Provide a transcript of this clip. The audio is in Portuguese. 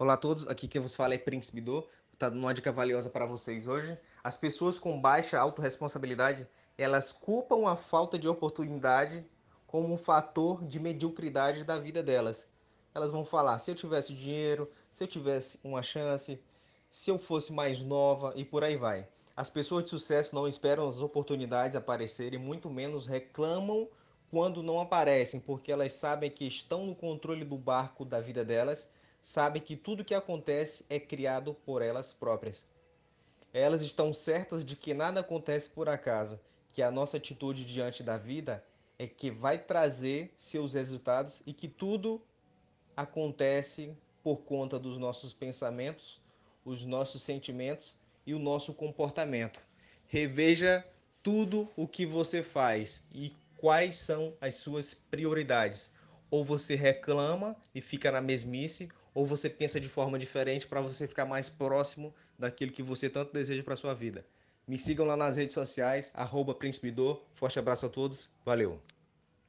Olá a todos, aqui quem vos fala é Príncipe Do, tá dando uma dica valiosa para vocês hoje. As pessoas com baixa autorresponsabilidade, elas culpam a falta de oportunidade como um fator de mediocridade da vida delas. Elas vão falar, se eu tivesse dinheiro, se eu tivesse uma chance, se eu fosse mais nova e por aí vai. As pessoas de sucesso não esperam as oportunidades aparecerem, muito menos reclamam quando não aparecem, porque elas sabem que estão no controle do barco da vida delas sabem que tudo que acontece é criado por elas próprias. Elas estão certas de que nada acontece por acaso, que a nossa atitude diante da vida é que vai trazer seus resultados e que tudo acontece por conta dos nossos pensamentos, os nossos sentimentos e o nosso comportamento. Reveja tudo o que você faz e quais são as suas prioridades. Ou você reclama e fica na mesmice, ou você pensa de forma diferente para você ficar mais próximo daquilo que você tanto deseja para sua vida. Me sigam lá nas redes sociais, arroba Príncipe Forte abraço a todos, valeu!